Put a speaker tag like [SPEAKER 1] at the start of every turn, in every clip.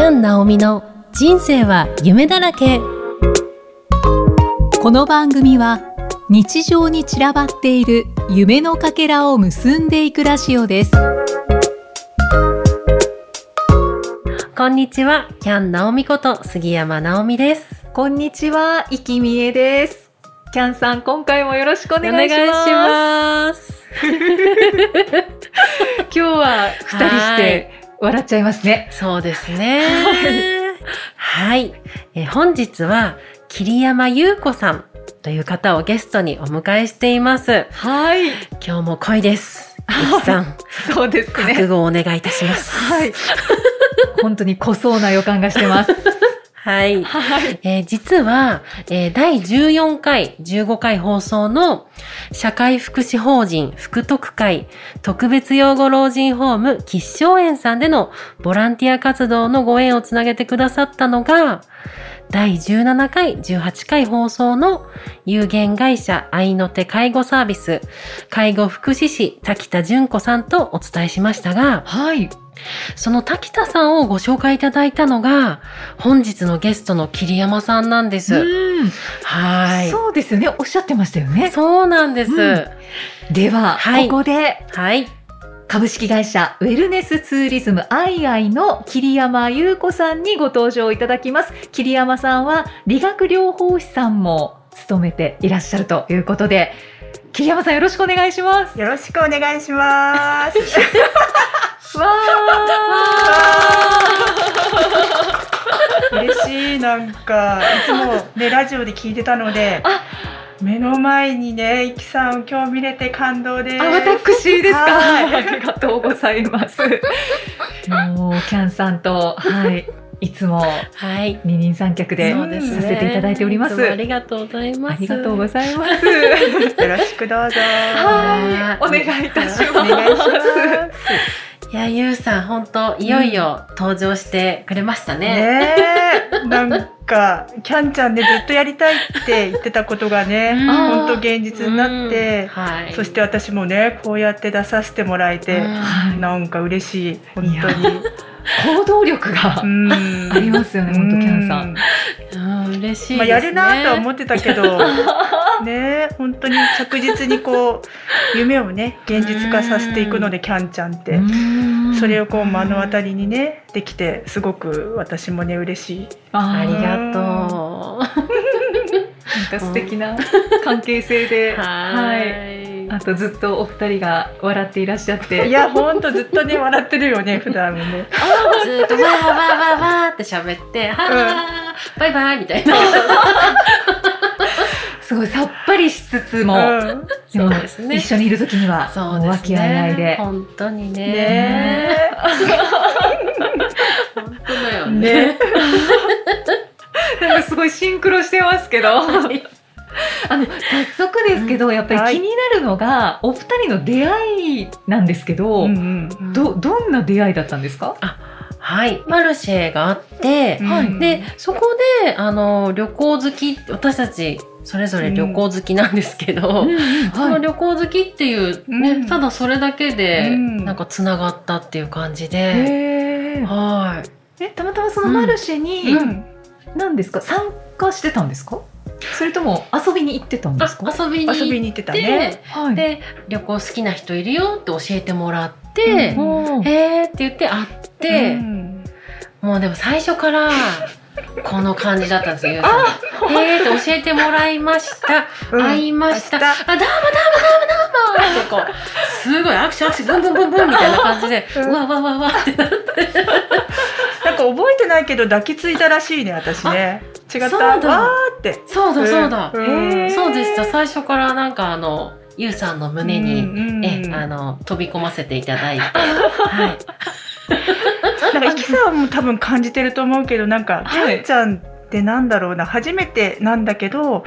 [SPEAKER 1] キャン・ナオミの人生は夢だらけ。
[SPEAKER 2] この番組は日常に散らばっている夢のかけらを結んでいくラジオです。
[SPEAKER 1] こんにちはキャン・ナオミこと杉山直美です。
[SPEAKER 2] こんにちは、いきみえです。キャンさん、今回もよろしくお
[SPEAKER 1] お
[SPEAKER 2] 願いします。
[SPEAKER 1] ます。
[SPEAKER 2] 今日は二人して笑っちゃいますね。
[SPEAKER 1] そうですね。はい、えー本日は桐山優子さんという方をゲストにお迎えしています。
[SPEAKER 2] はい。
[SPEAKER 1] 今日も恋です。ゆきさん。
[SPEAKER 2] そうです
[SPEAKER 1] 覚
[SPEAKER 2] ね
[SPEAKER 1] 悟をお願いいたします。
[SPEAKER 2] はい。本当に濃そうな予感がしてます
[SPEAKER 1] はい。
[SPEAKER 2] はい。
[SPEAKER 1] えー実は、えー第14回、15回放送の社会福祉法人福徳会特別養護老人ホーム吉祥園さんでのボランティア活動のご縁をつなげてくださったのが、第17回、18回放送の有限会社愛の手介護サービス介護福祉士滝田純子さんとお伝えしましたが、
[SPEAKER 2] はい
[SPEAKER 1] その滝田さんをご紹介いただいたのが、本日のゲストの桐山さんなんです。
[SPEAKER 2] うん
[SPEAKER 1] はい。
[SPEAKER 2] そうですよねおっしゃってましたよね
[SPEAKER 1] そうなんです。
[SPEAKER 2] うんでは、
[SPEAKER 1] はい
[SPEAKER 2] ここで
[SPEAKER 1] はい。
[SPEAKER 2] 株式会社ウェルネスツーリズムアイアイの桐山優子さんにご登場いただきます。桐山さんは理学療法士さんも務めていらっしゃるということで桐山さんよろしくお願いします。
[SPEAKER 3] よろしくお願いします。
[SPEAKER 2] わ
[SPEAKER 3] 嬉しいなんかいつもねラジオで聞いてたので。
[SPEAKER 2] あ、
[SPEAKER 3] 目の前にねいきさんを今日見れて感動です。
[SPEAKER 2] あ私ですか、
[SPEAKER 3] はい
[SPEAKER 2] ありがとうございますもうキャンさんとはいいつも
[SPEAKER 1] はい。
[SPEAKER 2] 二人三脚でさせていただいております
[SPEAKER 1] いつもありがとうございます。
[SPEAKER 2] ありがとうございます
[SPEAKER 3] よろしくどうぞ。
[SPEAKER 2] はいお願いいたします
[SPEAKER 3] お願いします。
[SPEAKER 1] いや、ゆうさん、本当いよいよ登場してくれましたね。
[SPEAKER 3] ねえなんかキャンちゃんでずっとやりたいって言ってたことがね
[SPEAKER 1] うん
[SPEAKER 3] 本当現実になって
[SPEAKER 1] うん。はい。
[SPEAKER 3] そして私もねこうやって出させてもらえて、
[SPEAKER 1] うん
[SPEAKER 2] はい
[SPEAKER 3] なんか嬉しい本当に。
[SPEAKER 2] 行動力が
[SPEAKER 3] うん。
[SPEAKER 2] ありますよね本当キャンさん。
[SPEAKER 1] 嬉しいですね。
[SPEAKER 3] まあ、やるなとは思ってたけど ね本当に着実にこう夢をね現実化させていくのでキャンちゃんって。それをこう目の当たりにねできてすごく私もね嬉しい。
[SPEAKER 1] あり
[SPEAKER 2] が
[SPEAKER 1] がとう。
[SPEAKER 2] なんか素敵な関係性で。
[SPEAKER 1] はい。
[SPEAKER 2] あとずっとお二人が笑っていらっしゃって。
[SPEAKER 3] いや本当ずっとね笑ってるよね 普段もね。
[SPEAKER 1] ずーっとわーわーわーわーって喋って、はー、バイバイみたいな。
[SPEAKER 2] すごいさっぱりしつつも、
[SPEAKER 3] うん。
[SPEAKER 1] そうですね。
[SPEAKER 2] 一緒にいる時には
[SPEAKER 1] そうですね。
[SPEAKER 2] 和気あいあいで。
[SPEAKER 1] 本当にね。
[SPEAKER 3] ね。
[SPEAKER 1] 本当だよ
[SPEAKER 3] え
[SPEAKER 1] ね。
[SPEAKER 3] ね
[SPEAKER 2] すごいシンクロしてますけどあの早速ですけど、やっぱり気になるのが、お二人の出会いなんですけど、
[SPEAKER 3] うんうん
[SPEAKER 2] どどんな出会いだったんですか、
[SPEAKER 1] はい。マルシェがあって、
[SPEAKER 2] はい。
[SPEAKER 1] で、そこで、あの、旅行好き、私たち、それぞれ旅行好きなんですけど、その
[SPEAKER 2] はい、
[SPEAKER 1] 旅行好きっていうね、
[SPEAKER 3] うん。
[SPEAKER 1] ただそれだけで、
[SPEAKER 3] うん。
[SPEAKER 1] なんか繋がったっていう感じで、はい。
[SPEAKER 2] えたまたまそのマルシェに、
[SPEAKER 3] うん。
[SPEAKER 2] 何ですか？参加してたんですか？それとも遊びに行ってたんですか？
[SPEAKER 1] あ遊びに行って
[SPEAKER 3] たね。
[SPEAKER 2] はい。
[SPEAKER 1] で旅行好きな人いるよって教えてもらって、
[SPEAKER 3] うん。
[SPEAKER 1] へーって言って会って、
[SPEAKER 3] うん。
[SPEAKER 1] もうでも最初からこの感じだったんですよ。ゆうさんがへー教えてもらいました、
[SPEAKER 3] うん。
[SPEAKER 1] 会いました。あどうもどうもどうもどうも。ってこうすごいアクションアクションブンブンブンブンみたいな感じで、
[SPEAKER 3] う
[SPEAKER 1] うん。わわわわってなって。
[SPEAKER 3] なんか覚えてないけど抱きついたらしいね私ね。違った。
[SPEAKER 1] そうだ。
[SPEAKER 3] わーって。
[SPEAKER 1] そうだそうだ、そうでした。最初からなんかあのゆうさんの胸に、えあの飛び込ませていただいて、はい、
[SPEAKER 3] なんか、イキさんも多分感じてると思うけど、なんか、キ
[SPEAKER 2] はい。
[SPEAKER 3] ャンちゃんってなんだろうな、初めてなんだけど、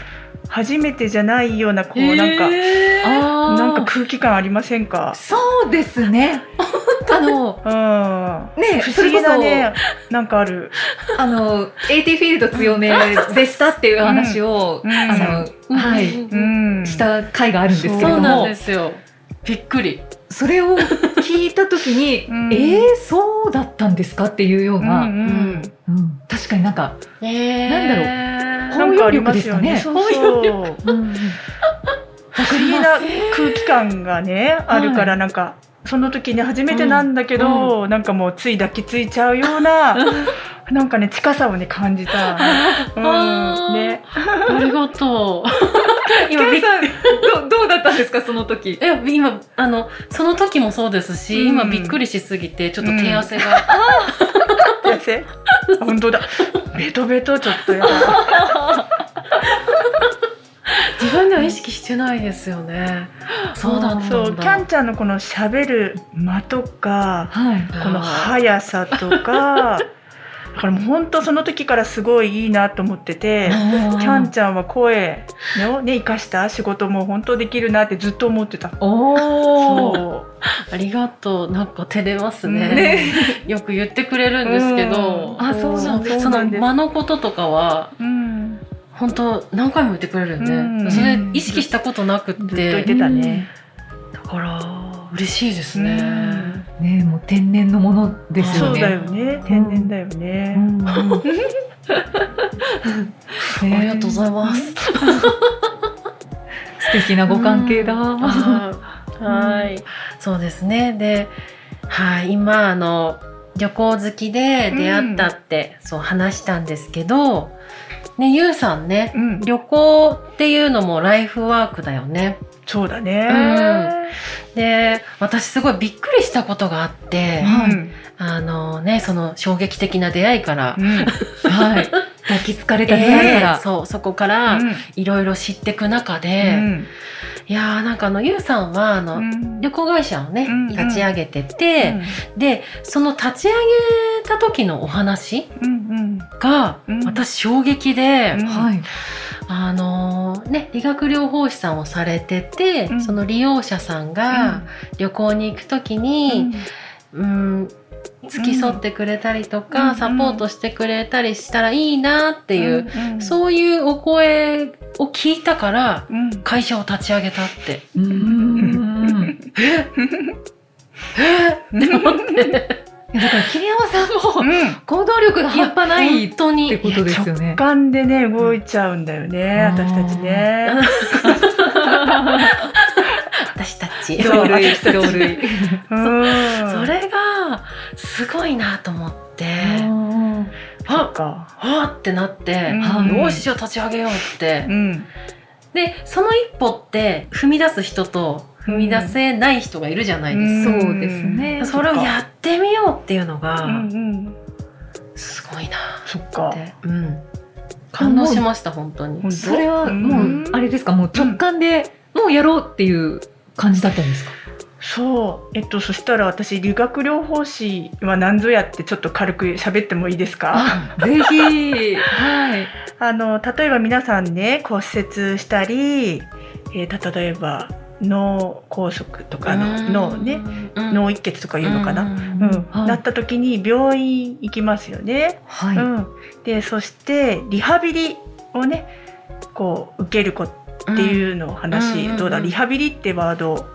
[SPEAKER 3] 初めてじゃないような、こう、なんか、
[SPEAKER 1] へー。
[SPEAKER 3] なんか空気感ありませんか？
[SPEAKER 2] そうですね。あの
[SPEAKER 3] うん。
[SPEAKER 2] ね
[SPEAKER 3] 不思議なね、なんかある。
[SPEAKER 2] あの AT フィールド強めでしたっていう話を、
[SPEAKER 3] うん。
[SPEAKER 2] あの、はい、
[SPEAKER 1] うん。
[SPEAKER 3] うん。
[SPEAKER 2] した回があるんですけれ
[SPEAKER 1] そうなん
[SPEAKER 2] ども
[SPEAKER 1] ですよ。びっくり
[SPEAKER 2] それを聞いた時に、
[SPEAKER 3] うん。
[SPEAKER 2] えー、そうだったんですかっていうような、
[SPEAKER 3] うんうん。
[SPEAKER 2] うん。確かになんか、
[SPEAKER 1] えー、
[SPEAKER 2] なんだろ
[SPEAKER 3] なんかありますよね。そうそう。
[SPEAKER 2] うん。
[SPEAKER 3] 不思議な空気感がね、あるからなんか。その時に初めてなんだけど、なんかもうつい抱きついちゃうような、なんかね近さをね感じた。うん、ね。
[SPEAKER 1] ありがとう。今
[SPEAKER 2] さんどどうだったんですかその時？
[SPEAKER 1] え今あのその時もそうですし、
[SPEAKER 3] うん
[SPEAKER 1] 今びっくりしすぎてちょっと手汗が、
[SPEAKER 3] 先生。本当だ。ベトベトちょっとやだ。
[SPEAKER 1] 自分では意識してないですよね。そうだ。
[SPEAKER 3] そう、キャンちゃんのこの喋る間とか、
[SPEAKER 2] はい
[SPEAKER 3] この速さとか。だからもう本当その時からすごいいいなと思ってて。キャンちゃんは声のね生かした仕事も本当できるなってずっと思ってた。
[SPEAKER 2] お
[SPEAKER 1] ありがとう。なんか照れますね。
[SPEAKER 3] ね
[SPEAKER 1] よく言ってくれるんですけど、
[SPEAKER 3] うん
[SPEAKER 2] あそうなん
[SPEAKER 1] その間のこととかは
[SPEAKER 3] う。うん。
[SPEAKER 1] 本当何回も言ってくれるよね。
[SPEAKER 3] うん
[SPEAKER 1] それ意識したことなくっ
[SPEAKER 3] ずっと言っててたね。
[SPEAKER 1] だから嬉しいです
[SPEAKER 3] う
[SPEAKER 1] ね。
[SPEAKER 3] ん
[SPEAKER 2] ねもう天然のものですよね
[SPEAKER 3] そうだよね。天然だよね。
[SPEAKER 1] ありがとうございます。
[SPEAKER 2] 素敵なご関係だ、
[SPEAKER 1] うんはい、そうですね。で、はい、今あの旅行好きで出会ったって、そう話したんですけど、ねゆうさんね、
[SPEAKER 3] うん。
[SPEAKER 1] 旅行っていうのもライフワークだよね。
[SPEAKER 3] そうだね。
[SPEAKER 1] で、私すごいびっくりしたことがあって、
[SPEAKER 3] うん。
[SPEAKER 1] あのねその衝撃的な出会いから。
[SPEAKER 3] うん。
[SPEAKER 2] はい 抱きつかれた出会いから、
[SPEAKER 1] えーそうそこからいろいろ知っていく中で、
[SPEAKER 3] うん
[SPEAKER 1] いやーなんかあのゆうさんはあの、
[SPEAKER 3] うん。
[SPEAKER 1] 旅行会社をね、
[SPEAKER 3] うん
[SPEAKER 1] 立ち上げてて、でその立ち上げた時のお話
[SPEAKER 3] うん
[SPEAKER 1] が、
[SPEAKER 3] うん。
[SPEAKER 1] 私衝撃で、
[SPEAKER 3] うん。
[SPEAKER 2] はい。
[SPEAKER 1] あのーね理学療法士さんをされてて、
[SPEAKER 3] うん。
[SPEAKER 1] その利用者さんが旅行に行く時に、うん付き添ってくれたりとか、
[SPEAKER 3] うん
[SPEAKER 1] サポートしてくれたりしたらいいなっていう、
[SPEAKER 3] うん
[SPEAKER 1] そういうお声を聞いたから
[SPEAKER 3] うん。
[SPEAKER 1] 会社を立ち上げたって。
[SPEAKER 2] うん。
[SPEAKER 3] うん。
[SPEAKER 2] だから桐山さんも
[SPEAKER 3] うん。
[SPEAKER 2] 行動力が半端ない。っ
[SPEAKER 1] 本当に。
[SPEAKER 2] てことですよね。
[SPEAKER 3] 直。感でね動いちゃうんだよね、
[SPEAKER 2] うん。
[SPEAKER 3] 私たちね。
[SPEAKER 1] 私たち。
[SPEAKER 3] そう
[SPEAKER 2] 同類同類。
[SPEAKER 3] う。ん。
[SPEAKER 1] それがすごいなと思って、
[SPEAKER 3] そっ
[SPEAKER 1] あ
[SPEAKER 3] か。
[SPEAKER 1] あってなって、
[SPEAKER 3] うん。
[SPEAKER 1] よしじゃあ立ち上げようって、
[SPEAKER 3] うん。
[SPEAKER 1] でその一歩って踏み出す人と踏み出せない人がいるじゃないですか、
[SPEAKER 2] そうですね。
[SPEAKER 1] それをやってみようっていうのが、
[SPEAKER 3] うんうん。
[SPEAKER 1] すごいな
[SPEAKER 3] そっ。
[SPEAKER 1] て、うん、感動しました本当に。
[SPEAKER 2] それはもうあれですか？もう直感でもうやろうっていう感じだったんですか？
[SPEAKER 3] そう。えっと、そしたら私、理学療法士は何ぞやってちょっと軽く喋ってもいいですか？
[SPEAKER 2] ぜひはい。
[SPEAKER 3] あの、例えば皆さんね、骨折したり、えー例えば脳梗塞とかの脳ね、脳一血とかいうのかな、うん
[SPEAKER 2] はい
[SPEAKER 3] なった時に病院行きますよね。
[SPEAKER 2] はい。
[SPEAKER 3] うん、でそしてリハビリをねこう受ける子っていうのを話、
[SPEAKER 1] うん
[SPEAKER 3] どうだリハビリってワード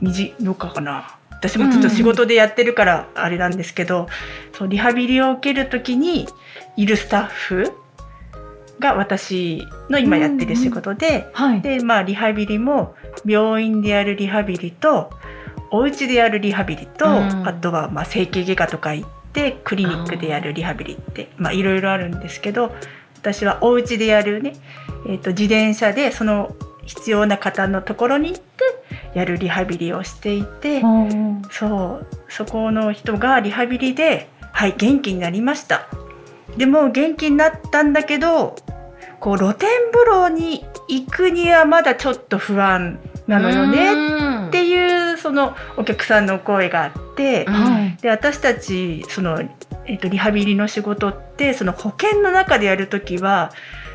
[SPEAKER 3] みじどうかかな？私もちょっと仕事でやってるからあれなんですけど、そうリハビリを受ける時にいるスタッフが私の今やってる仕事で、
[SPEAKER 2] はい。
[SPEAKER 3] でまあリハビリも病院でやるリハビリとお家でやるリハビリと、
[SPEAKER 1] うん。
[SPEAKER 3] あとはまあ整形外科とか行ってクリニックでやるリハビリってまあいろいろあるんですけど私はお家でやるね、えー、と自転車でその必要な方のところに行ってやるリハビリをしていて、そうそこの人がリハビリで「はい元気になりました」でも元気になったんだけどこう露天風呂に行くにはまだちょっと不安なのよね
[SPEAKER 1] ね
[SPEAKER 3] っていうそのお客さんの声があって、
[SPEAKER 1] うん
[SPEAKER 2] はい。
[SPEAKER 3] で私たちその、えっとリハビリの仕事ってその保険の中でやる時は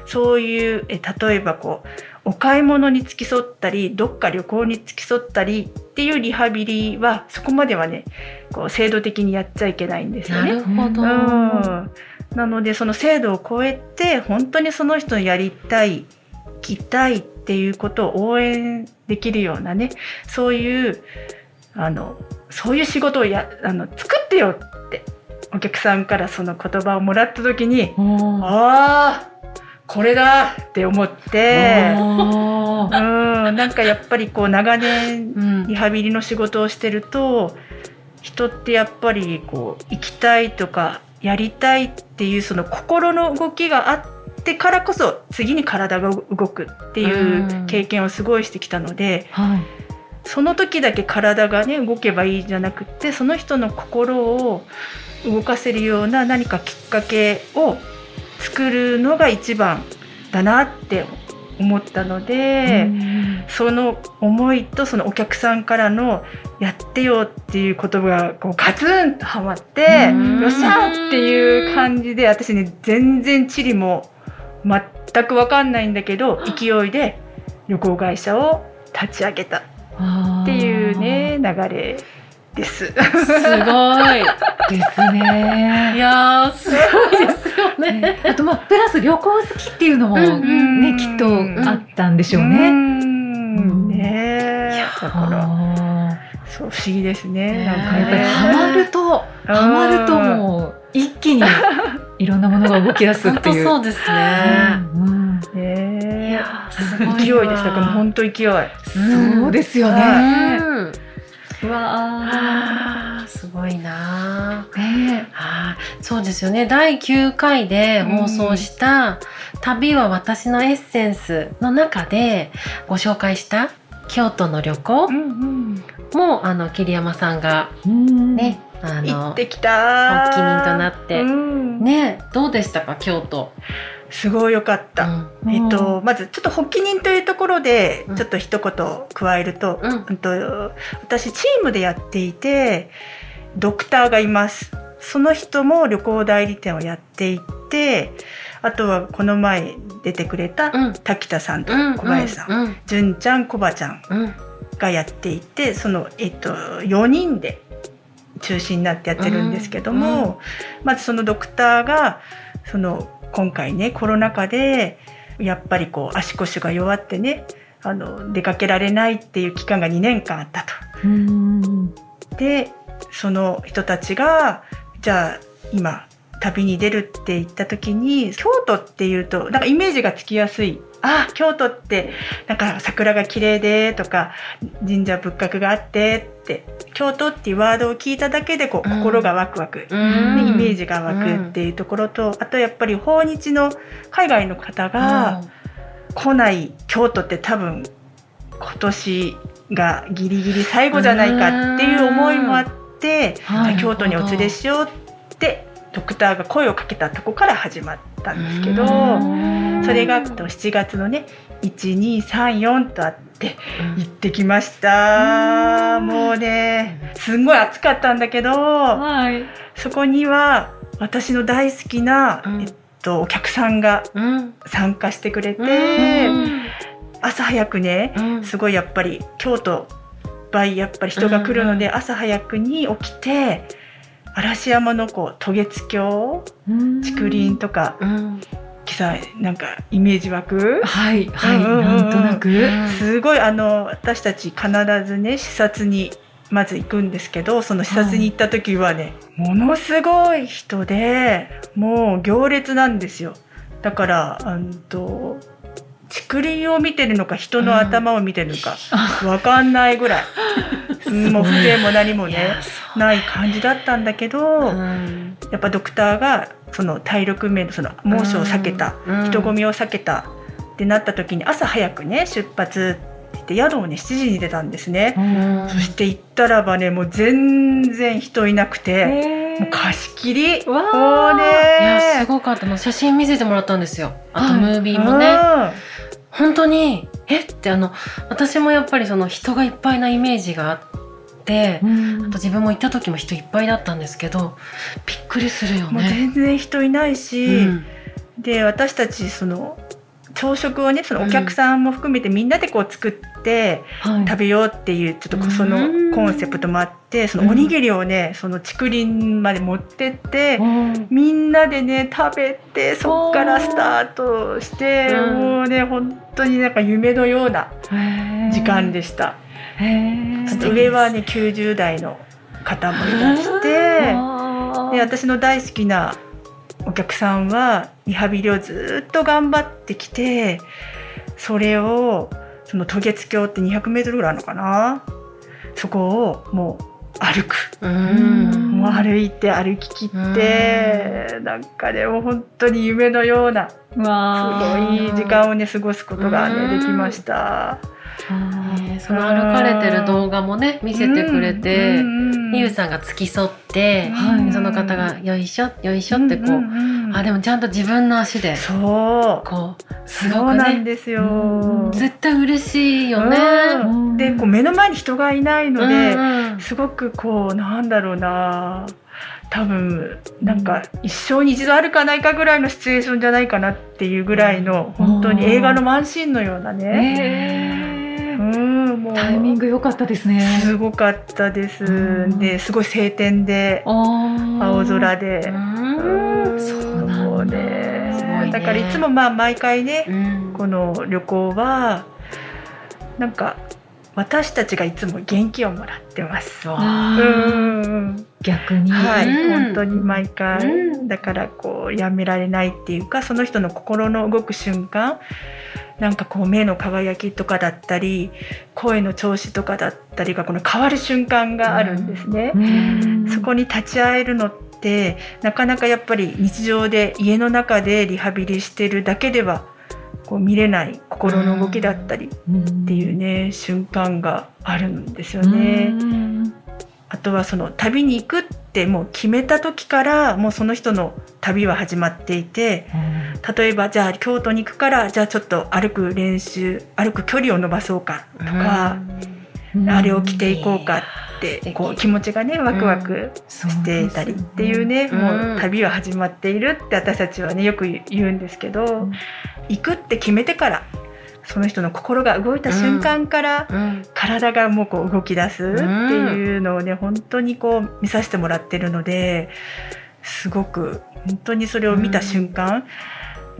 [SPEAKER 3] そういうえ例えばこうお買い物に付き添ったりどっか旅行に付き添ったりっていうリハビリはそこまではねこう制度的にやっちゃいけないんですよ
[SPEAKER 1] な
[SPEAKER 3] ね。
[SPEAKER 1] るほど、
[SPEAKER 3] うん、なのでその制度を超えて本当にその人のやりたい聞きたいっていうことを応援できるようなねそういうあのそういう仕事をやあの作ってよってお客さんからその言葉をもらった時にああこれだって思ってうんなんかやっぱりこう長年
[SPEAKER 1] うん。
[SPEAKER 3] リハビリの仕事をしてると人ってやっぱりこう行きたいとかやりたいっていうその心の動きがあってからこそ次に体が動くっていう経験をすごいしてきたので
[SPEAKER 2] はい。
[SPEAKER 3] その時だけ体がね動けばいいじゃなくってその人の心を動かせるような何かきっかけを作るのが一番だなって思ったので。
[SPEAKER 2] うん
[SPEAKER 3] その思いとそのお客さんからの「やってよ」っていう言葉がこうガツンとはまって
[SPEAKER 2] うん「
[SPEAKER 3] よっしゃ!」っていう感じで私ね全然地理も全く分かんないんだけど勢いで旅行会社を立ち上げたっていうね流れです。
[SPEAKER 1] すごい。
[SPEAKER 2] ですね
[SPEAKER 1] いやー、す
[SPEAKER 2] あとまあプラス旅行好きっていうのもねきっとあったんでしょう
[SPEAKER 3] う
[SPEAKER 2] ね。
[SPEAKER 3] んねだから
[SPEAKER 2] あ
[SPEAKER 3] そう不思議ですね
[SPEAKER 1] ね
[SPEAKER 3] なんか
[SPEAKER 2] ーやっぱり
[SPEAKER 3] ね。
[SPEAKER 2] ハマるとハマるともう一気に いろんなものが動き出す
[SPEAKER 1] 本
[SPEAKER 2] っていう。
[SPEAKER 1] 当そうですね。
[SPEAKER 2] うん
[SPEAKER 3] ね
[SPEAKER 1] いやー、すごい
[SPEAKER 3] 勢
[SPEAKER 1] わ。
[SPEAKER 3] いでしたからもう本当勢い。
[SPEAKER 2] そうですよね。
[SPEAKER 1] う
[SPEAKER 2] わ
[SPEAKER 1] すごいなあーそうですよね。第9回で放送した「旅は私のエッセンス」の中でご紹介した京都の旅行もあの桐山さんが
[SPEAKER 2] うん。
[SPEAKER 1] ね、あ
[SPEAKER 3] 行
[SPEAKER 1] の
[SPEAKER 3] ってきた
[SPEAKER 1] 発起人となって。
[SPEAKER 3] うん。
[SPEAKER 1] ねどうでしたか京都、
[SPEAKER 3] すごいよかっ
[SPEAKER 1] う
[SPEAKER 3] た、
[SPEAKER 1] ん。
[SPEAKER 3] えっと、まずちょっと発起人というところで
[SPEAKER 1] うん。
[SPEAKER 3] ちょっと一言加えると,、
[SPEAKER 1] うん。
[SPEAKER 3] うんと私チームでやっていてドクターがいます。その人も旅行代理店をやっていてあとはこの前出てくれた
[SPEAKER 1] うん。
[SPEAKER 3] 滝田さんと
[SPEAKER 1] うん
[SPEAKER 3] 小林さん、
[SPEAKER 1] うん。
[SPEAKER 3] 純ちゃんコバちゃん
[SPEAKER 1] うん。
[SPEAKER 3] がやっていてその、えっと、4人で中心になってやってるんですけども、
[SPEAKER 1] うん。うん。
[SPEAKER 3] まずそのドクターがその今回ねコロナ禍でやっぱりこう足腰が弱ってねあの出かけられないっていう期間が2年間あったと。
[SPEAKER 2] うん
[SPEAKER 3] でその人たちがじゃあ今旅に出るって言った時に京都っていうとなんかイメージがつきやすい。あ京都ってなんか桜が綺麗でとか神社仏閣があってって京都っていうワードを聞いただけでこう
[SPEAKER 1] うん。
[SPEAKER 3] 心がワクワク、
[SPEAKER 1] うん。
[SPEAKER 3] ねイメージが湧くっていうところと、あとやっぱり訪日の海外の方が来ない京都って多分今年がギリギリ最後じゃないかっていう思いもあって、
[SPEAKER 2] はい。
[SPEAKER 3] 京都にお連れしようってドクターが声をかけたとこから始まったんですけど、
[SPEAKER 1] うん。
[SPEAKER 3] それがと7月のね1234とあって行ってきました。もうねすんごい暑かったんだけど
[SPEAKER 2] はい。
[SPEAKER 3] そこには私の大好きな、
[SPEAKER 1] うん。
[SPEAKER 3] えっと、お客さんが
[SPEAKER 1] うん。
[SPEAKER 3] 参加してくれて、
[SPEAKER 1] うん。
[SPEAKER 3] 朝早くね
[SPEAKER 1] うん。
[SPEAKER 3] すごいやっぱり京都倍やっぱり人が来るので、
[SPEAKER 1] うん。
[SPEAKER 3] 朝早くに起きて嵐山のこう渡月橋？竹林とか。
[SPEAKER 1] うん。
[SPEAKER 3] さなんかイメージ湧く？
[SPEAKER 2] はいはい
[SPEAKER 3] うんうんうん
[SPEAKER 2] なんとなく。
[SPEAKER 3] すごいあの私たち必ずね視察にまず行くんですけどその視察に行った時はね、ものすごい人でもう行列なんですよ。だからあんと竹林を見てるのか人の頭を見てるのかわかんないぐらい、う んもう風情も何もねない感じだったんだけど、
[SPEAKER 1] うん。
[SPEAKER 3] やっぱドクターがその体力面のその猛暑を避けた、
[SPEAKER 1] うん。
[SPEAKER 3] 人混みを避けたってなった時に朝早くね出発って言って宿をね7時に出たんですね。
[SPEAKER 1] うん。
[SPEAKER 3] そして行ったらばねもう全然人いなくて、もう貸し切り。
[SPEAKER 2] わー。
[SPEAKER 3] もうね。
[SPEAKER 1] いやすごかった。もう写真見せてもらったんですよ。あと
[SPEAKER 2] はい
[SPEAKER 1] ムービーもね、本当にえ？ってあの私もやっぱりその人がいっぱいなイメージがあって、
[SPEAKER 2] うん。
[SPEAKER 1] あと自分も行った時も人いっぱいだったんですけどびっくりするよね。
[SPEAKER 3] 全然人いないし、
[SPEAKER 1] うん。
[SPEAKER 3] で私たちその朝食をねそのお客さんも含めてみんなでこう作って
[SPEAKER 2] はい。
[SPEAKER 3] 食べようっていうちょっとそ
[SPEAKER 1] うん。
[SPEAKER 3] のコンセプトもあってそのおにぎりをねその竹林まで持ってって
[SPEAKER 2] うん。
[SPEAKER 3] みんなでね食べてそっからスタートして
[SPEAKER 1] うん。
[SPEAKER 3] もうね本当になんか夢のような時間でした。上はね90代の方もいらしてで私の大好きなお客さんはリハビリをずっと頑張ってきてそれをその渡月橋って200メートルぐらいあるのかな？そこをもう歩く、
[SPEAKER 1] うん。
[SPEAKER 3] もう歩いて歩き切ってなんかねもう本当に夢のようなすごいいい時間をね過ごすことがねできました。
[SPEAKER 1] ねその歩かれてる動画もね見せてくれて、ゆうさんが付き添って、
[SPEAKER 2] はい。
[SPEAKER 1] その方がよいしょよいしょってこう、あでもちゃんと自分の足で
[SPEAKER 3] そう。
[SPEAKER 1] こうすごくね。
[SPEAKER 3] なんですよ。
[SPEAKER 1] 絶対嬉しいよね。
[SPEAKER 3] うん。でこう目の前に人がいないので、すごくこうなんだろうな。多分なんか一生に一度あるかないかぐらいのシチュエーションじゃないかなっていうぐらいの本当に映画のワンシーンのようなね、
[SPEAKER 2] へ
[SPEAKER 3] うん、もう。
[SPEAKER 2] タイミング良かったですね。
[SPEAKER 3] すごかったです、
[SPEAKER 2] うん。
[SPEAKER 3] ですごい晴天で青
[SPEAKER 2] 青
[SPEAKER 3] 空で、
[SPEAKER 1] うん。
[SPEAKER 2] そうなんだ
[SPEAKER 3] ね。だからいつもまあ毎回ね
[SPEAKER 1] うん。
[SPEAKER 3] この旅行はなんか私たちがいつも元気をもらってます。
[SPEAKER 1] わ
[SPEAKER 3] う
[SPEAKER 1] あ
[SPEAKER 3] ん。
[SPEAKER 2] 逆に。
[SPEAKER 3] はい、
[SPEAKER 1] うん。
[SPEAKER 3] 本当に毎回、
[SPEAKER 1] うん。
[SPEAKER 3] だからこうやめられないっていうかその人の心の動く瞬間なんかこう目の輝きとかだったり声の調子とかだったりがこの変わる瞬間があるんですね。
[SPEAKER 2] うん。
[SPEAKER 3] そこに立ち会えるのってなかなかやっぱり日常で家の中でリハビリしてるだけではこう見れない心の動きだったりっていうね瞬間があるんですよね。
[SPEAKER 2] うん。
[SPEAKER 3] あとはその旅に行くってもう決めた時からもうその人の旅は始まっていて例えばじゃあ京都に行くからじゃあちょっと歩く練習歩く距離を伸ばそうかとか、あれを着ていこうかってこう気持ちがねワクワクしていたりっていうね、
[SPEAKER 1] うん。
[SPEAKER 3] もう旅は始まっているって私たちはねよく言うんですけど、
[SPEAKER 2] ん。
[SPEAKER 3] 行くって決めてからその人の心が動いた瞬間から、
[SPEAKER 1] うん。
[SPEAKER 3] 体がもうこう動き出すっていうのをね、本当にこう見させてもらってるのですごく本当にそれを見た瞬間、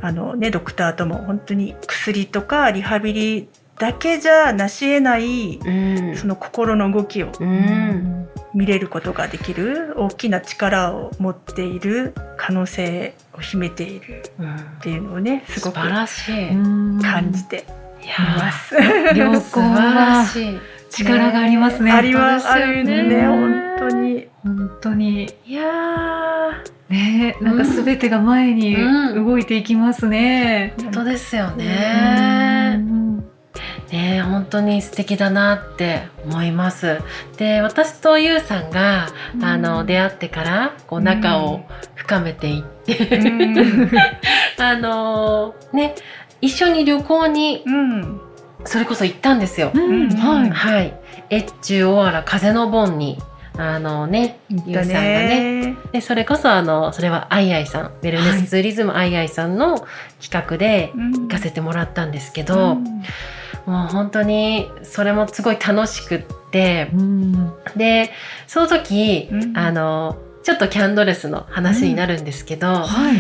[SPEAKER 3] あのねドクターとも本当に薬とかリハビリだけじゃなし得ない
[SPEAKER 1] うん
[SPEAKER 3] その心の動きを
[SPEAKER 1] うん
[SPEAKER 3] 見れることができる大きな力を持っている可能性を秘めている
[SPEAKER 1] うん
[SPEAKER 3] っていうのをねすごく
[SPEAKER 1] 素晴らしい。
[SPEAKER 3] 感じて
[SPEAKER 1] い
[SPEAKER 3] ます。
[SPEAKER 2] 旅行
[SPEAKER 1] 素晴ら
[SPEAKER 2] は
[SPEAKER 1] しい。
[SPEAKER 2] 力がありますね。
[SPEAKER 3] ありますあ
[SPEAKER 1] 本当ですよね
[SPEAKER 3] るね本当に。
[SPEAKER 2] 本当に
[SPEAKER 1] いやー
[SPEAKER 2] ねなんかすべてが前に
[SPEAKER 1] うん
[SPEAKER 2] 動いていきますね。
[SPEAKER 1] 本当ですよ
[SPEAKER 2] う
[SPEAKER 1] ね。
[SPEAKER 2] ん
[SPEAKER 1] ね本当に素敵だなって思います。で私とゆうさんが、
[SPEAKER 2] うん。
[SPEAKER 1] あの出会ってからこう仲を深めていって、
[SPEAKER 3] うん。
[SPEAKER 1] あのね一緒に旅行に
[SPEAKER 3] うん。
[SPEAKER 1] それこそ行ったんですよ。
[SPEAKER 2] うん。はい。
[SPEAKER 1] はい、越中大原風の盆にあのねゆうさんがね。でそれこそあのそれはアイアイさんウェルネスツーリズムアイアイさんの企画で行かせてもらったんですけど、もう本当にそれもすごい楽しくって
[SPEAKER 2] うん。
[SPEAKER 1] でその時、
[SPEAKER 3] うん。
[SPEAKER 1] あのちょっとキャンドレスの話になるんですけど、
[SPEAKER 2] はい。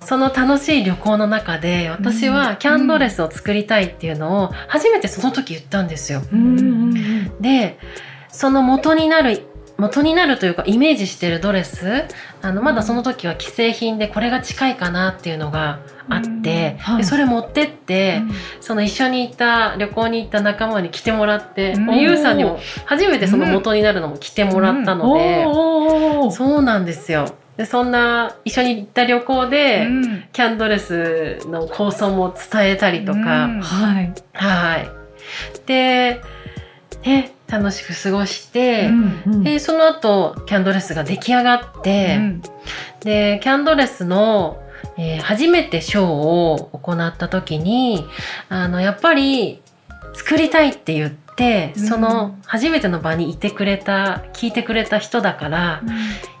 [SPEAKER 1] その楽しい旅行の中で私はキャンドレスを作りたいっていうのを初めてその時言ったんですよ。
[SPEAKER 2] うん。うん。
[SPEAKER 1] でその元になる元になるというかイメージしてるドレスあのまだその時は既製品でこれが近いかなっていうのがあって、でそれ持ってって、その一緒に行った旅行に行った仲間に着てもらって、
[SPEAKER 3] うん
[SPEAKER 1] ゆうさんにも初めてその元になるのも着てもらったので、
[SPEAKER 2] おーおーおー
[SPEAKER 1] そうなんですよでそんな一緒に行った旅行で、キャンドレスの構想も伝えたりとか、
[SPEAKER 2] はい。
[SPEAKER 1] はいで、ね、楽しく過ごして、
[SPEAKER 2] うんうん。
[SPEAKER 1] でその後キャンドレスが出来上がって、
[SPEAKER 3] うん。
[SPEAKER 1] でキャンドレスの、えー初めてショーを行った時にあのやっぱり作りたいって言って、
[SPEAKER 3] うん。
[SPEAKER 1] その初めての場にいてくれた聞いてくれた人だから、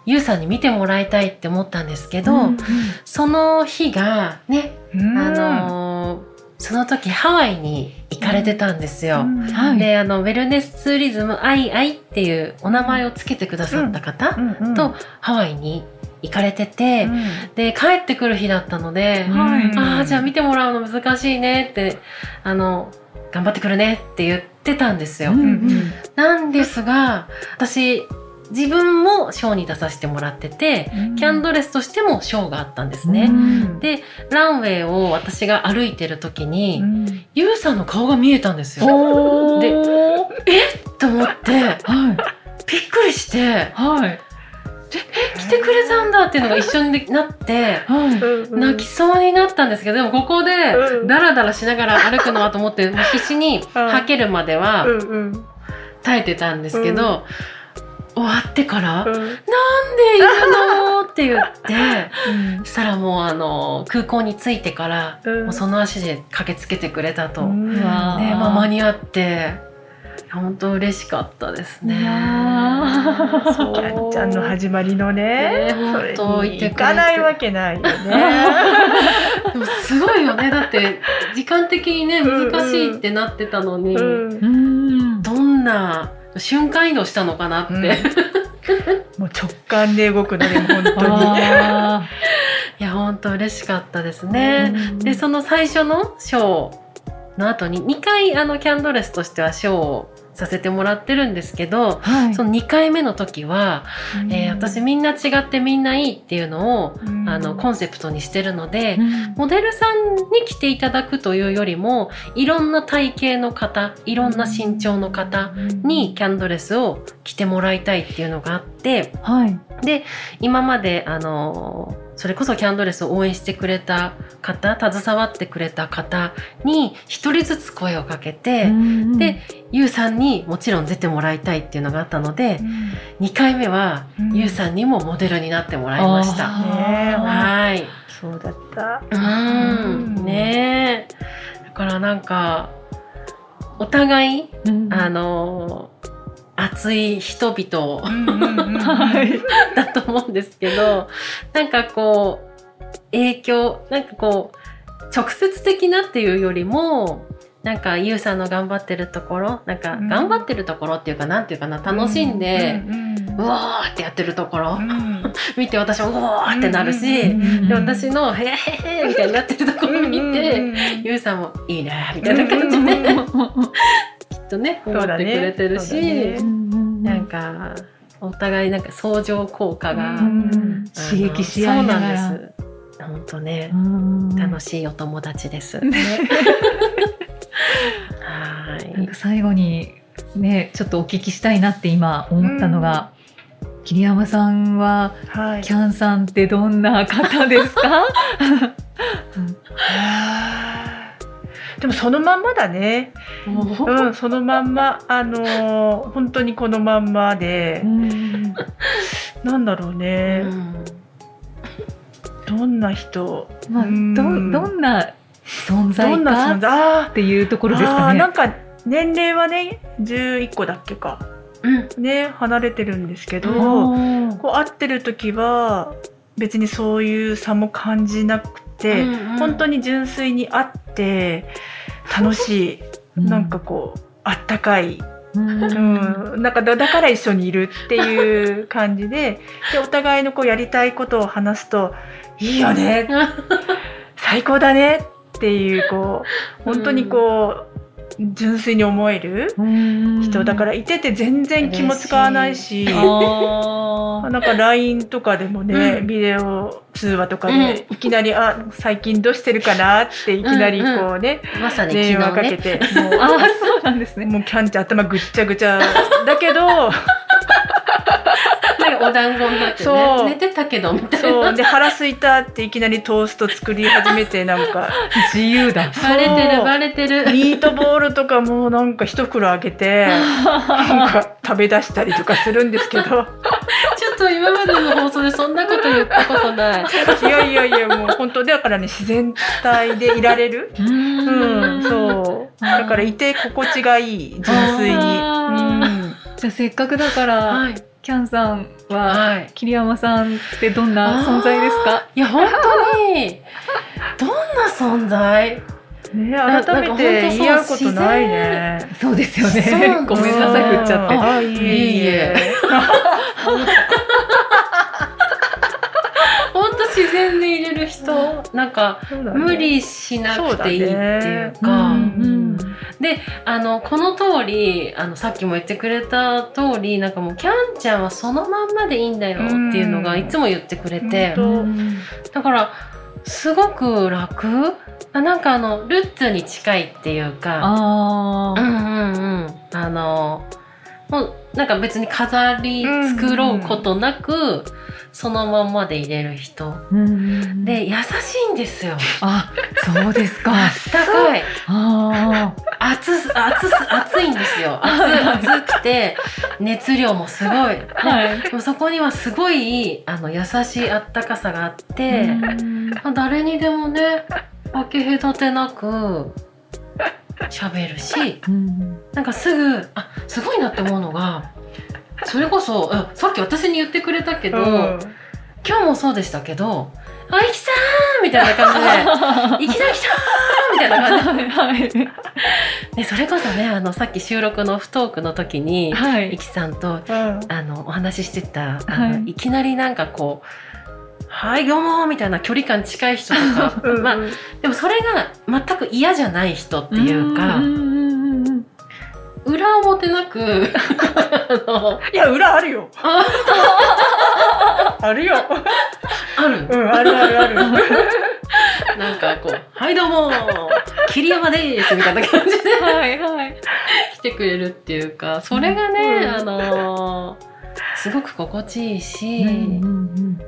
[SPEAKER 1] ゆうさんに見てもらいたいって思ったんですけど、
[SPEAKER 2] うん
[SPEAKER 1] その日がね、
[SPEAKER 3] うん。
[SPEAKER 1] あのーその時ハワイに行かれてたんですよ。
[SPEAKER 3] うん。
[SPEAKER 2] はい。
[SPEAKER 1] であのウェルネスツーリズムアイアイっていうお名前をつけてくださった方、とハワイに行かれてて、
[SPEAKER 3] うん。
[SPEAKER 1] で帰ってくる日だったので、
[SPEAKER 2] はい。
[SPEAKER 1] ああじゃあ見てもらうの難しいねってあの頑張ってくるねって言ってたんですよ。
[SPEAKER 2] うん
[SPEAKER 3] うん。
[SPEAKER 1] なんですが、私、自分もショーに出させてもらってて、キャンドレスとしてもショーがあったんですね。
[SPEAKER 2] うん。
[SPEAKER 1] で、ランウェイを私が歩いてる時に、
[SPEAKER 3] うん。
[SPEAKER 1] ユウさんの顔が見えたんですよ。
[SPEAKER 2] おー。
[SPEAKER 1] でと思って、
[SPEAKER 2] はい。
[SPEAKER 1] びっくりして、
[SPEAKER 2] はい。
[SPEAKER 1] 来てくれたんだっていうのが一緒になって、
[SPEAKER 2] はい。
[SPEAKER 1] 泣きそうになったんですけど、でもここで
[SPEAKER 3] うん。
[SPEAKER 1] ダラダラしながら歩くのはと思って、必死に吐けるまでは
[SPEAKER 3] うんうん。
[SPEAKER 1] 耐えてたんですけど、終わってから、なんで
[SPEAKER 3] うん
[SPEAKER 1] いるのって言って、そしたらもうあの、空港に着いてから、
[SPEAKER 3] うん。
[SPEAKER 1] もうその足で駆けつけてくれたと。ね、まあ間に合って、本当嬉しかったですね。
[SPEAKER 3] キ ャンちゃんの始まりのね、
[SPEAKER 1] 本当
[SPEAKER 3] に行かないわけないよね。
[SPEAKER 1] でもすごいよね。だって、時間的にね、難しいってなってたのに、
[SPEAKER 3] うん。
[SPEAKER 2] うん。
[SPEAKER 1] どんな瞬間移動したのかなって。
[SPEAKER 3] うん
[SPEAKER 1] い
[SPEAKER 3] もう直感で動くので本当に。
[SPEAKER 2] あ
[SPEAKER 1] や、本当嬉しかったです
[SPEAKER 2] ー
[SPEAKER 1] ね。
[SPEAKER 2] うん
[SPEAKER 1] で、その最初のショーの後に、2回あのキャンドレスとしてはショーをさせてもらってるんですけど、
[SPEAKER 2] はい。
[SPEAKER 1] その2回目の時は、えー私みんな違ってみんないいっていうのを、
[SPEAKER 3] うん。
[SPEAKER 1] あのコンセプトにしてるので、
[SPEAKER 2] うん。
[SPEAKER 1] モデルさんに来ていただくというよりもいろんな体型の方いろんな身長の方にキャンドレスを着てもらいたいっていうのがあって
[SPEAKER 2] はい。
[SPEAKER 1] で今まであのそれこそキャンドレスを応援してくれた方携わってくれた方に一人ずつ声をかけて、
[SPEAKER 2] うん
[SPEAKER 1] でゆうさんにもちろん出てもらいたいっていうのがあったので2回目は
[SPEAKER 3] うん。
[SPEAKER 1] ゆうさんにもモデルになってもらいました。
[SPEAKER 3] ね
[SPEAKER 1] はい。
[SPEAKER 3] そうだった。
[SPEAKER 1] うん、ねえ。だからなんか、お互い、
[SPEAKER 2] うん。
[SPEAKER 1] あの、熱い人々
[SPEAKER 2] はい
[SPEAKER 1] だと思うんですけど、なんかこう、影響、なんかこう、直接的なっていうよりも、なんか、ゆうさんの頑張ってるところ、なんか、
[SPEAKER 3] うん。
[SPEAKER 1] 頑張ってるところっていうか、なんていうかな、楽しんで、うわーってやってるところ、見て私もうわーってなるし、
[SPEAKER 3] うん
[SPEAKER 1] で私の「へへへ」みたいになってるところを見て、ゆうさんも「いいね」みたいな感じで、きっとね思ってくれてるし、
[SPEAKER 3] そうだね。
[SPEAKER 1] なんかお互いなんか相乗効果が、
[SPEAKER 2] 刺激し合いながら。
[SPEAKER 1] そうなんです本当ね、
[SPEAKER 2] うん。
[SPEAKER 1] 楽しいお友達です、は
[SPEAKER 2] なん
[SPEAKER 1] い
[SPEAKER 2] か最後にねちょっとお聞きしたいなって今思ったのが、桐山さんは
[SPEAKER 3] はい。
[SPEAKER 2] キャンさんってどんな方ですか？
[SPEAKER 3] でもそのまんまだね。
[SPEAKER 1] もう。
[SPEAKER 3] うん、そのまんま、あのー本当にこのまんまで。
[SPEAKER 2] う、ん。
[SPEAKER 3] なんだろう
[SPEAKER 1] う
[SPEAKER 3] ね。
[SPEAKER 1] ん。
[SPEAKER 3] どんな人、
[SPEAKER 2] まあど
[SPEAKER 3] うん。
[SPEAKER 2] どんな存
[SPEAKER 3] ど
[SPEAKER 2] 在
[SPEAKER 3] んな存
[SPEAKER 2] か
[SPEAKER 3] 在、あ
[SPEAKER 2] っていうところです
[SPEAKER 3] あ
[SPEAKER 2] かね。
[SPEAKER 3] ーなんか年齢はね、11個だっけか。
[SPEAKER 1] うん。
[SPEAKER 3] ね、離れてるんですけど、
[SPEAKER 2] お
[SPEAKER 3] こう会ってる時は別にそういう差も感じなくて、本当
[SPEAKER 1] に
[SPEAKER 3] に純粋に会って楽しい、なんかこうあったかい、
[SPEAKER 2] うん。
[SPEAKER 3] うん、なんかだだから一緒にいるっていう感じででお互いのこうやりたいことを話すといいよね。最高だねっていうこう本当にこう、純粋に思える人だからいてて全然気も使わないし。
[SPEAKER 2] あ
[SPEAKER 3] なんか LINE とかでもね、
[SPEAKER 1] うん。
[SPEAKER 3] ビデオ通話とかでいきなり「あ最近どうしてるかな?」っていきなりこうね、
[SPEAKER 1] まさに
[SPEAKER 3] 電話かけて、もう
[SPEAKER 2] ーあーそうなんですね。
[SPEAKER 3] もうキャンちゃん頭ぐっちゃぐちゃだけど
[SPEAKER 1] お団子になって
[SPEAKER 3] そう。
[SPEAKER 1] ね寝てたけどみたいな。
[SPEAKER 3] そう。で腹すいたっていきなりトースト作り始めてなんか。
[SPEAKER 2] 自由だ。
[SPEAKER 1] バレてるバレてる。
[SPEAKER 3] ミートボールとかもなんか一袋あげてなんか食べ出したりとかするんですけど。
[SPEAKER 1] ちょっと今までの放送でそんなこと言ったことない。
[SPEAKER 3] いやいやいやもう本当だからね自然体でいられる。
[SPEAKER 2] う
[SPEAKER 3] うん。ん、そう。だからいて心地がいい、純粋に。
[SPEAKER 2] あ
[SPEAKER 3] うん。
[SPEAKER 2] じゃあせっかくだから、
[SPEAKER 1] はい
[SPEAKER 2] キャンさんは
[SPEAKER 1] はい。
[SPEAKER 2] 桐山さんってどんな存在ですか？
[SPEAKER 1] いや本当にどんな存在？
[SPEAKER 3] ね、
[SPEAKER 1] な
[SPEAKER 3] 改めて言い合うことないね。
[SPEAKER 2] そうですよね。ごめんなさい振っちゃって。
[SPEAKER 3] あ、いえいえ。
[SPEAKER 1] 本当自然で入れる人なんか無理しなくていいっていうか。
[SPEAKER 3] そう
[SPEAKER 1] であのこの通りあのさっきも言ってくれた通りなんかもうキャンちゃんはそのまんまでいいんだよっていうのが
[SPEAKER 3] うん
[SPEAKER 1] いつも言ってくれて、
[SPEAKER 3] 本
[SPEAKER 1] だからすごく楽？あなんかあのルッツに近いっていうか。
[SPEAKER 2] あー。
[SPEAKER 1] うんうんうん。あのもうなんか別に飾り作ろうことなく、そのまんまで入れる人。
[SPEAKER 2] うん。
[SPEAKER 1] で優しいんですよ。
[SPEAKER 2] あそうですか。
[SPEAKER 1] あったかい。
[SPEAKER 2] あ
[SPEAKER 1] 熱す熱す熱いんですよ。熱熱くて熱量もすごい、
[SPEAKER 2] ーはい。
[SPEAKER 1] でもそこにはすごいあの優しいあったかさがあって、
[SPEAKER 2] うん。
[SPEAKER 1] まあ誰にでもね分け隔てなく喋るし
[SPEAKER 2] うん。
[SPEAKER 1] なんかすぐあすごいなって思うのがそれこそうんさっき私に言ってくれたけど、
[SPEAKER 3] うん。
[SPEAKER 1] 今日もそうでしたけど「あいきさー!」みたいな感じで「いきなり来たー!」みたいな感じ
[SPEAKER 2] はい。
[SPEAKER 1] でそれこそねあのさっき収録のオフトークの時に、
[SPEAKER 2] はい。
[SPEAKER 1] いきさんと
[SPEAKER 3] うん。
[SPEAKER 1] あのお話ししてたあの、
[SPEAKER 2] はい。
[SPEAKER 1] い、きなりなんかこう「はいどうも」みたいな距離感近い人とか、
[SPEAKER 3] うん
[SPEAKER 1] まあ、でもそれが全く嫌じゃない人っていうか、
[SPEAKER 2] んうんうん
[SPEAKER 1] 裏表なく
[SPEAKER 3] いや裏あるよ。
[SPEAKER 1] あ
[SPEAKER 3] あるよ。
[SPEAKER 1] ある？
[SPEAKER 3] うんあるあるある。
[SPEAKER 1] なんかこう「はいどうも桐山です」みたいな感じで。
[SPEAKER 2] はいはい。
[SPEAKER 1] 来てくれるっていうかそれがね、
[SPEAKER 3] うん
[SPEAKER 1] あのーすごく心地いいし、
[SPEAKER 2] うん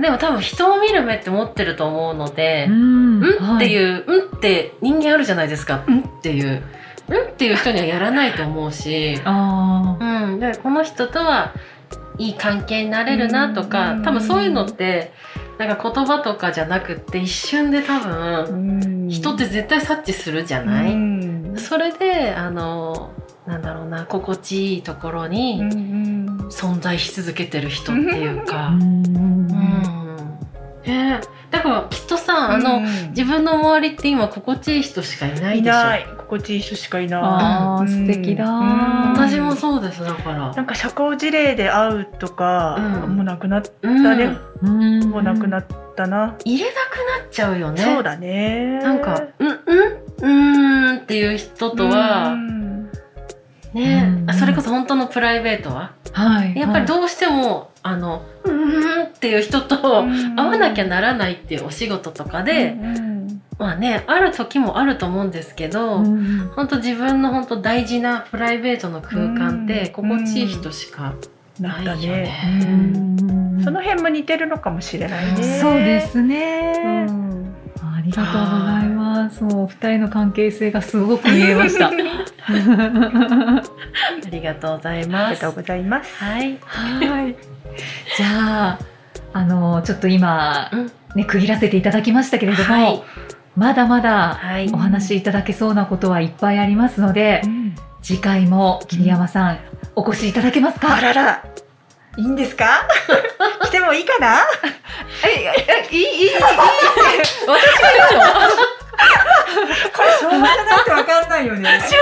[SPEAKER 1] でも多分人を見る目って持ってると思うので
[SPEAKER 2] う、ん
[SPEAKER 1] うんって
[SPEAKER 2] う
[SPEAKER 1] いう、うんって人間あるじゃないですか。うんっていう。うんっていう人にはやらないと思うし、
[SPEAKER 2] あ
[SPEAKER 1] うん。で、この人とはいい関係になれるなとか
[SPEAKER 3] う、ん。
[SPEAKER 1] 多分そういうのって、なんか言葉とかじゃなくって一瞬で多分、人って絶対察知するじゃない、
[SPEAKER 3] うん。
[SPEAKER 1] それで、あの、なんだろうな、心地いいところ
[SPEAKER 3] う
[SPEAKER 1] に存在し続けてる人っていう
[SPEAKER 2] あ
[SPEAKER 1] か、
[SPEAKER 2] うん。
[SPEAKER 1] うん。ねだからきっとさ、あの、
[SPEAKER 3] うん
[SPEAKER 1] 自分の周りって今心地いい人しかいない
[SPEAKER 3] い
[SPEAKER 1] でしょ。
[SPEAKER 3] ない。心地いい人しかいない。
[SPEAKER 2] あ素敵だ
[SPEAKER 3] うん。
[SPEAKER 1] 私もそうですだから。
[SPEAKER 3] なんか社交辞令で会うとか、
[SPEAKER 1] うん。
[SPEAKER 3] もうなくなっ
[SPEAKER 1] うん
[SPEAKER 3] だね。
[SPEAKER 2] うん。
[SPEAKER 3] もうなくなったな、
[SPEAKER 1] 入れなくなっちゃうよね。
[SPEAKER 3] そうだね。
[SPEAKER 1] なんか「うんうんうーん」っていう人とは
[SPEAKER 3] うん
[SPEAKER 1] ね。
[SPEAKER 2] うん。
[SPEAKER 1] あそれこそ本当のプライベートは？
[SPEAKER 2] はい。
[SPEAKER 1] やっぱりどうしてもあの「うーん」っていう人と
[SPEAKER 3] うん。
[SPEAKER 1] 会わなきゃならないっていうお仕事とかで
[SPEAKER 3] うん
[SPEAKER 1] まあねある時もあると思うんですけど
[SPEAKER 2] うん
[SPEAKER 1] 本当自分の本当大事なプライベートの空間って
[SPEAKER 3] うん。
[SPEAKER 1] 心地いい人しか
[SPEAKER 3] な
[SPEAKER 1] いよ
[SPEAKER 3] ね。
[SPEAKER 1] ね。
[SPEAKER 2] うん。
[SPEAKER 3] その辺も似てるのかもしれないね。
[SPEAKER 2] そうですね、
[SPEAKER 3] うん。
[SPEAKER 2] ありがとうございます。もう二人の関係性がすごく見えました。
[SPEAKER 1] ありがとうござい
[SPEAKER 3] あり
[SPEAKER 1] ます
[SPEAKER 3] がとう。ございます。
[SPEAKER 1] はい。
[SPEAKER 2] はい。じゃあ、あのちょっと今、
[SPEAKER 1] うん。
[SPEAKER 2] ね区切らせていただきましたけれども、
[SPEAKER 1] はい。
[SPEAKER 2] まだまだ
[SPEAKER 1] はい。
[SPEAKER 2] お。話しいただけそうなことはいっぱいありますので、次回も桐山さん、お越しいただけます
[SPEAKER 3] あ
[SPEAKER 2] から
[SPEAKER 3] ら。いいんですか？来てもいいかな？
[SPEAKER 2] え、いい、いい、いい、私が
[SPEAKER 3] これ昭和じゃないとわかんないよね。
[SPEAKER 1] 昭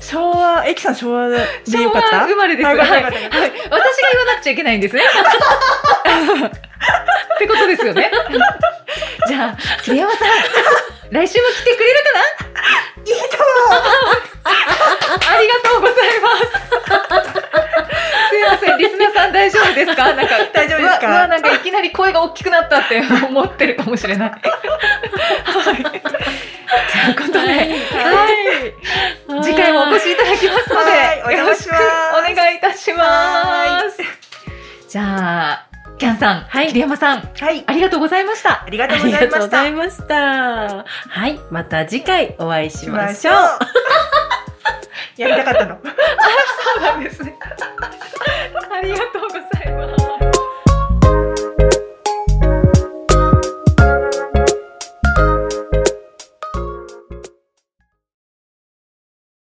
[SPEAKER 3] 昭和。えきさん昭和で
[SPEAKER 2] 言うの
[SPEAKER 3] よかった？
[SPEAKER 2] 昭和生まれです。
[SPEAKER 3] あ
[SPEAKER 2] はい、はい、
[SPEAKER 3] よかったよかった。
[SPEAKER 2] 私が言わなくちゃいけないんですね。ってことですよね。じゃあ、桐山さん、来週も来てくれるかな？いいとありがとうござい大丈夫ですか？なんか、
[SPEAKER 3] 大丈夫ですか？
[SPEAKER 2] うわうわなんかいきなり声が大きくなったって 思ってるかもしれない。はい。ということで、
[SPEAKER 1] はい
[SPEAKER 2] はい。次回もお越しいただきますので、よろしくお願いいたします。じゃあ、キャンさん、
[SPEAKER 1] はい
[SPEAKER 2] 桐山さん、
[SPEAKER 3] はい
[SPEAKER 2] ありがとうございました
[SPEAKER 3] あ。りがとうございました
[SPEAKER 1] ざいました。はい。また次回お会いしましょう。
[SPEAKER 3] やりたかったの。
[SPEAKER 2] あ、そうなんですね。ありがとうございます。